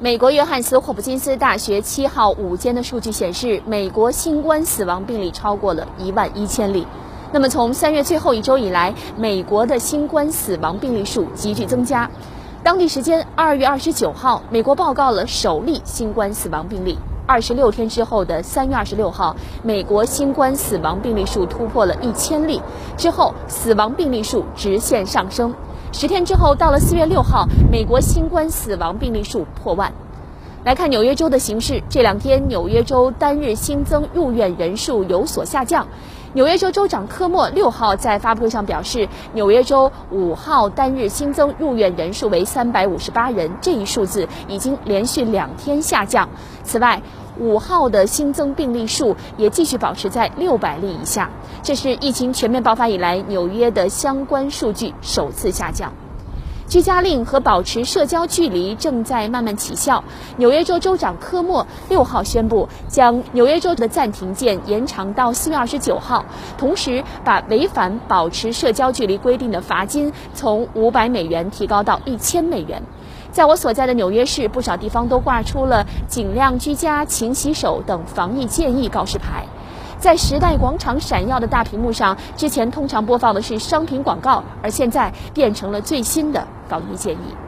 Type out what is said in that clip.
美国约翰斯霍普金斯大学七号午间的数据显示，美国新冠死亡病例超过了一万一千例。那么，从三月最后一周以来，美国的新冠死亡病例数急剧增加。当地时间二月二十九号，美国报告了首例新冠死亡病例。二十六天之后的三月二十六号，美国新冠死亡病例数突破了一千例，之后死亡病例数直线上升。十天之后，到了四月六号，美国新冠死亡病例数破万。来看纽约州的形势，这两天纽约州单日新增入院人数有所下降。纽约州州长科莫六号在发布会上表示，纽约州五号单日新增入院人数为三百五十八人，这一数字已经连续两天下降。此外，五号的新增病例数也继续保持在六百例以下，这是疫情全面爆发以来纽约的相关数据首次下降。居家令和保持社交距离正在慢慢起效。纽约州州长科莫六号宣布，将纽约州的暂停键延长到四月二十九号，同时把违反保持社交距离规定的罚金从五百美元提高到一千美元。在我所在的纽约市，不少地方都挂出了“尽量居家、勤洗手”等防疫建议告示牌。在时代广场闪耀的大屏幕上，之前通常播放的是商品广告，而现在变成了最新的防疫建议。